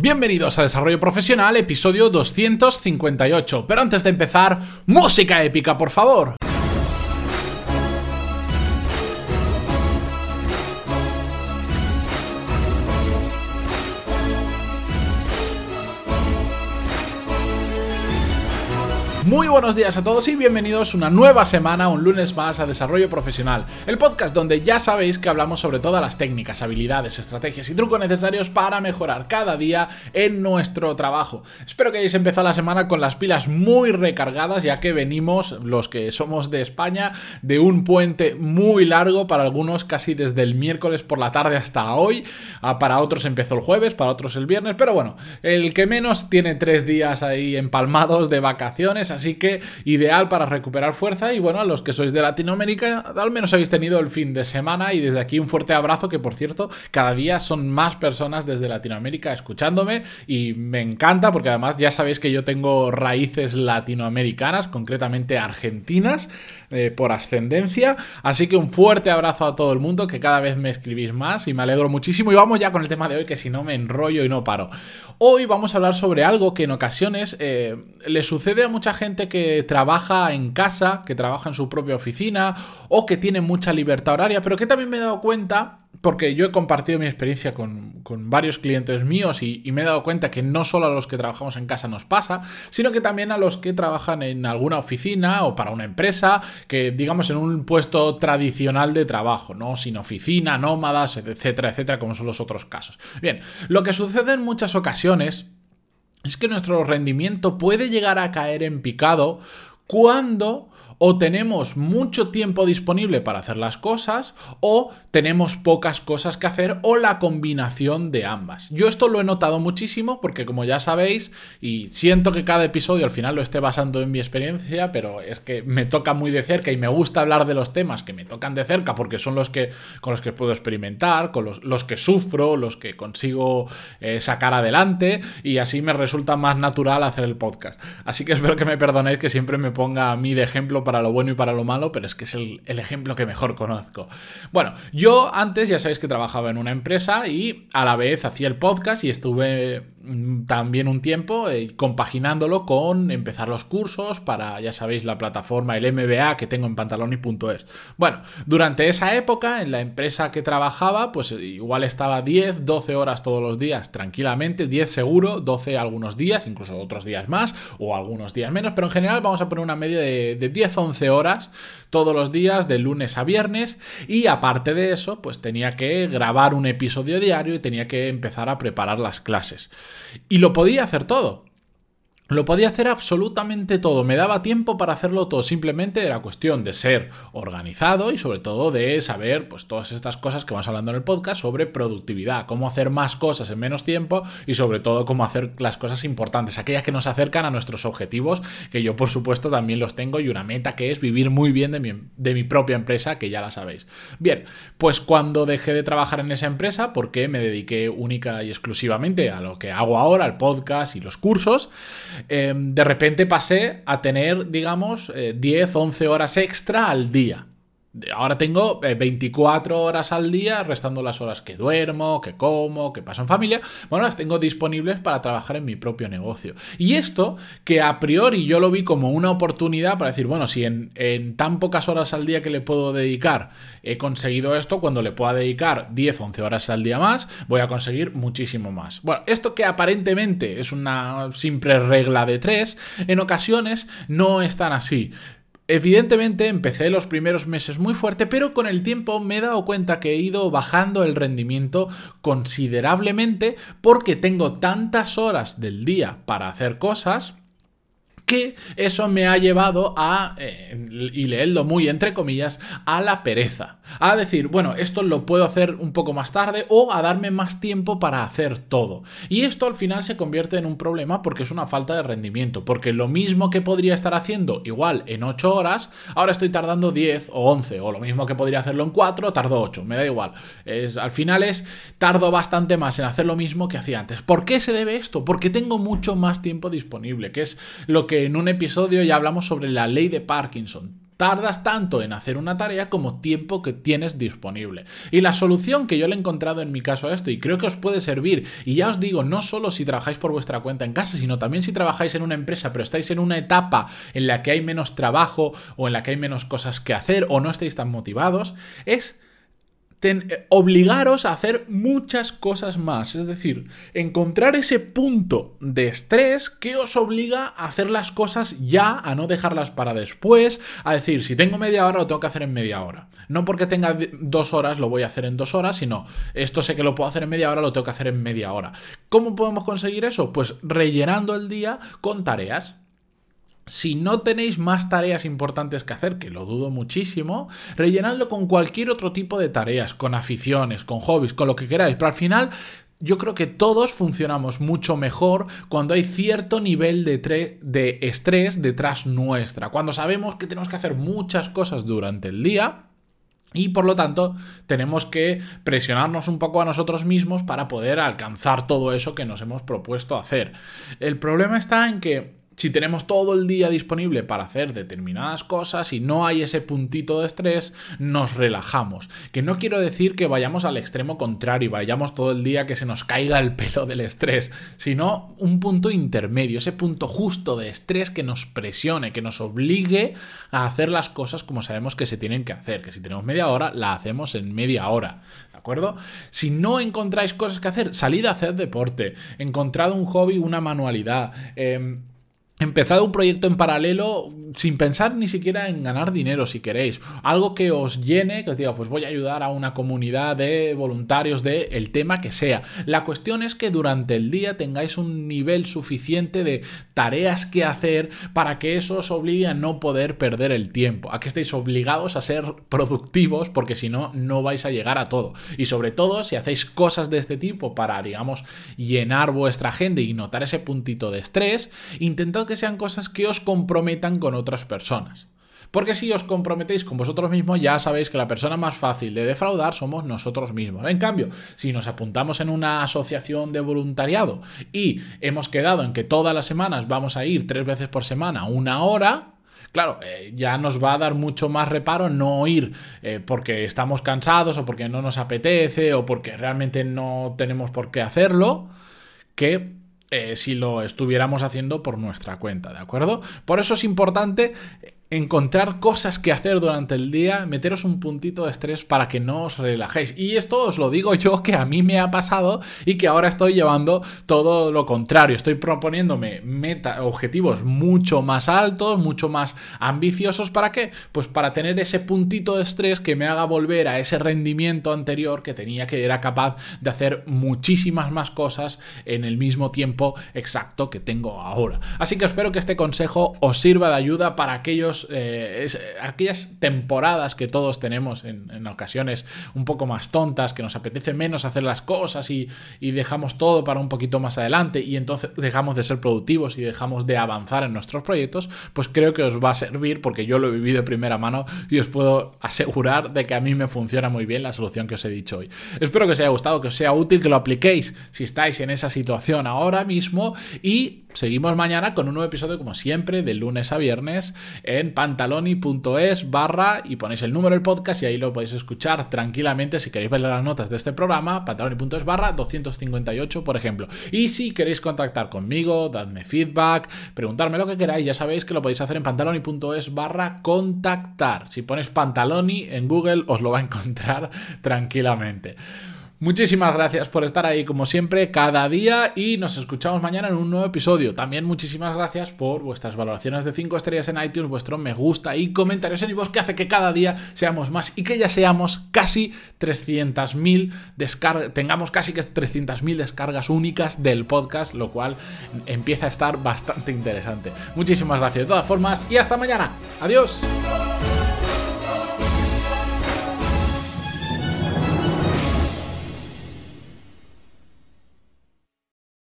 Bienvenidos a Desarrollo Profesional, episodio 258. Pero antes de empezar, música épica, por favor. Muy buenos días a todos y bienvenidos una nueva semana, un lunes más a Desarrollo Profesional, el podcast donde ya sabéis que hablamos sobre todas las técnicas, habilidades, estrategias y trucos necesarios para mejorar cada día en nuestro trabajo. Espero que hayáis empezado la semana con las pilas muy recargadas ya que venimos, los que somos de España, de un puente muy largo, para algunos casi desde el miércoles por la tarde hasta hoy, ah, para otros empezó el jueves, para otros el viernes, pero bueno, el que menos tiene tres días ahí empalmados de vacaciones, así que ideal para recuperar fuerza y bueno, a los que sois de Latinoamérica, al menos habéis tenido el fin de semana y desde aquí un fuerte abrazo que por cierto, cada día son más personas desde Latinoamérica escuchándome y me encanta porque además ya sabéis que yo tengo raíces latinoamericanas, concretamente argentinas, eh, por ascendencia, así que un fuerte abrazo a todo el mundo que cada vez me escribís más y me alegro muchísimo y vamos ya con el tema de hoy que si no me enrollo y no paro. Hoy vamos a hablar sobre algo que en ocasiones eh, le sucede a mucha gente que trabaja en casa, que trabaja en su propia oficina o que tiene mucha libertad horaria, pero que también me he dado cuenta, porque yo he compartido mi experiencia con, varios clientes míos y, y, me he dado cuenta que no solo a los que trabajamos en casa nos pasa, sino que también a los que trabajan en alguna oficina o para una empresa, que digamos en un puesto tradicional de trabajo, ¿no? Sin oficina, nómadas, etcétera, etcétera, como son los otros casos. Bien, lo que sucede en muchas ocasiones es que nuestro rendimiento puede llegar a caer en picado cuando o tenemos mucho tiempo disponible para hacer las cosas o tenemos pocas cosas que hacer o la combinación de ambas. Yo esto lo he notado muchísimo porque como ya sabéis y siento que cada episodio al final lo esté basando en mi experiencia, pero es que me toca muy de cerca y me gusta hablar de los temas que me tocan de cerca porque son los que con los que puedo experimentar, con los, que sufro, los que consigo eh, sacar adelante y así me resulta más natural hacer el podcast. Así que espero que me perdonéis que siempre me ponga a mí de ejemplo para lo bueno y para lo malo, pero es que es el, ejemplo que mejor conozco. Bueno, yo antes ya sabéis que trabajaba en una empresa y a la vez hacía el podcast y estuve mm, también un tiempo eh, compaginándolo con empezar los cursos para, ya sabéis, la plataforma, el MBA que tengo en pantaloni.es. Bueno, durante esa época, en la empresa que trabajaba, pues igual estaba 10, 12 horas todos los días, tranquilamente, 10 seguro, 12 algunos días, incluso otros días más, o algunos días menos, pero en general vamos a poner una media de, de 10 11 horas todos los días de lunes a viernes y aparte de eso pues tenía que grabar un episodio diario y tenía que empezar a preparar las clases. Y lo podía hacer todo. Lo podía hacer absolutamente todo, me daba tiempo para hacerlo todo, simplemente era cuestión de ser organizado y sobre todo de saber pues todas estas cosas que vamos hablando en el podcast sobre productividad, cómo hacer más cosas en menos tiempo y sobre todo cómo hacer las cosas importantes, aquellas que nos acercan a nuestros objetivos, que yo por supuesto también los tengo y una meta que es vivir muy bien de mi, de mi propia empresa, que ya la sabéis. Bien, pues cuando dejé de trabajar en esa empresa, porque me dediqué única y exclusivamente a lo que hago ahora, al podcast y los cursos, Em, de repente pasé a tener, digamos, 10, eh, 11 horas extra al día. Ahora tengo 24 eh, horas al día, restando las horas que duermo, que como, que paso en familia. Bueno, las tengo disponibles para trabajar en mi propio negocio. Y esto, que a priori yo lo vi como una oportunidad para decir, bueno, si en, tan pocas horas al día que le puedo dedicar he conseguido esto, cuando le pueda dedicar 10, 11 horas al día más, voy a conseguir muchísimo más. Bueno, esto que aparentemente es una simple regla de tres, en ocasiones no es tan así. Evidentemente empecé los primeros meses muy fuerte, pero con el tiempo me he dado cuenta que he ido bajando el rendimiento considerablemente porque tengo tantas horas del día para hacer cosas que eso me ha llevado a, eh, y leerlo muy entre comillas, a la pereza. A decir, bueno, esto lo puedo hacer un poco más tarde o a darme más tiempo para hacer todo. Y esto al final se convierte en un problema porque es una falta de rendimiento. Porque lo mismo que podría estar haciendo igual en 8 horas, ahora estoy tardando 10 o 11. O lo mismo que podría hacerlo en 4, tardo 8. Me da igual. Es, al final es, tardo bastante más en hacer lo mismo que hacía antes. ¿Por qué se debe esto? Porque tengo mucho más tiempo disponible, que es lo que en un episodio ya hablamos sobre la ley de Parkinson. tardas tanto en hacer una tarea como tiempo que tienes disponible. Y la solución que yo le he encontrado en mi caso a esto, y creo que os puede servir, y ya os digo, no solo si trabajáis por vuestra cuenta en casa, sino también si trabajáis en una empresa, pero estáis en una etapa en la que hay menos trabajo o en la que hay menos cosas que hacer o no estáis tan motivados, es eh, obligaros a hacer muchas cosas más. Es decir, encontrar ese punto de estrés que os obliga a hacer las cosas ya, a no dejarlas para después, a decir, si tengo media hora lo tengo que hacer en media hora. No porque tenga dos horas lo voy a hacer en dos horas, sino esto sé que lo puedo hacer en media hora, lo tengo que hacer en media hora. ¿Cómo podemos conseguir eso? Pues rellenando el día con tareas. Si no tenéis más tareas importantes que hacer, que lo dudo muchísimo, rellenadlo con cualquier otro tipo de tareas, con aficiones, con hobbies, con lo que queráis. Pero al final yo creo que todos funcionamos mucho mejor cuando hay cierto nivel de, de, estrés detrás nuestra, cuando sabemos que tenemos que hacer muchas cosas durante el día. Y por lo tanto tenemos que presionarnos un poco a nosotros mismos para poder alcanzar todo eso que nos hemos propuesto hacer. El problema está en que si tenemos todo el día disponible para hacer determinadas cosas y no hay ese puntito de estrés, nos relajamos. Que no quiero decir que vayamos al extremo contrario y vayamos todo el día que se nos caiga el pelo del estrés, sino un punto intermedio, ese punto justo de estrés que nos presione, que nos obligue a hacer las cosas como sabemos que se tienen que hacer, que si tenemos media hora, la hacemos en media hora. ¿De acuerdo? Si no encontráis cosas que hacer, salid a hacer deporte, encontrad un hobby, una manualidad. Eh, Empezad un proyecto en paralelo sin pensar ni siquiera en ganar dinero si queréis. Algo que os llene, que os diga, pues voy a ayudar a una comunidad de voluntarios de el tema que sea. La cuestión es que durante el día tengáis un nivel suficiente de tareas que hacer para que eso os obligue a no poder perder el tiempo, a que estéis obligados a ser productivos porque si no, no vais a llegar a todo. Y sobre todo, si hacéis cosas de este tipo para, digamos, llenar vuestra agenda y notar ese puntito de estrés, intentad que sean cosas que os comprometan con otras personas. Porque si os comprometéis con vosotros mismos, ya sabéis que la persona más fácil de defraudar somos nosotros mismos. En cambio, si nos apuntamos en una asociación de voluntariado y hemos quedado en que todas las semanas vamos a ir tres veces por semana una hora, Claro, eh, ya nos va a dar mucho más reparo no ir eh, porque estamos cansados o porque no nos apetece o porque realmente no tenemos por qué hacerlo, que eh, si lo estuviéramos haciendo por nuestra cuenta, ¿de acuerdo? Por eso es importante encontrar cosas que hacer durante el día, meteros un puntito de estrés para que no os relajéis. Y esto os lo digo yo que a mí me ha pasado y que ahora estoy llevando todo lo contrario. Estoy proponiéndome meta, objetivos mucho más altos, mucho más ambiciosos. ¿Para qué? Pues para tener ese puntito de estrés que me haga volver a ese rendimiento anterior que tenía que era capaz de hacer muchísimas más cosas en el mismo tiempo exacto que tengo ahora. Así que espero que este consejo os sirva de ayuda para aquellos eh, aquellas temporadas que todos tenemos en, ocasiones un poco más tontas, que nos apetece menos hacer las cosas y, dejamos todo para un poquito más adelante y entonces dejamos de ser productivos y dejamos de avanzar en nuestros proyectos, pues creo que os va a servir porque yo lo he vivido de primera mano y os puedo asegurar de que a mí me funciona muy bien la solución que os he dicho hoy. Espero que os haya gustado, que os sea útil, que lo apliquéis si estáis en esa situación ahora mismo y seguimos mañana con un nuevo episodio como siempre de lunes a viernes pantaloni.es barra y ponéis el número del podcast y ahí lo podéis escuchar tranquilamente si queréis ver las notas de este programa, pantaloni.es barra 258 por ejemplo. Y si queréis contactar conmigo, dadme feedback, preguntarme lo que queráis, ya sabéis que lo podéis hacer en pantaloni.es barra contactar. Si pones pantaloni en Google os lo va a encontrar tranquilamente. Muchísimas gracias por estar ahí como siempre cada día y nos escuchamos mañana en un nuevo episodio. También muchísimas gracias por vuestras valoraciones de 5 estrellas en iTunes, vuestro me gusta y comentarios en iVoox que hace que cada día seamos más y que ya seamos casi 300.000 descargas, tengamos casi que 300.000 descargas únicas del podcast, lo cual empieza a estar bastante interesante. Muchísimas gracias de todas formas y hasta mañana. Adiós.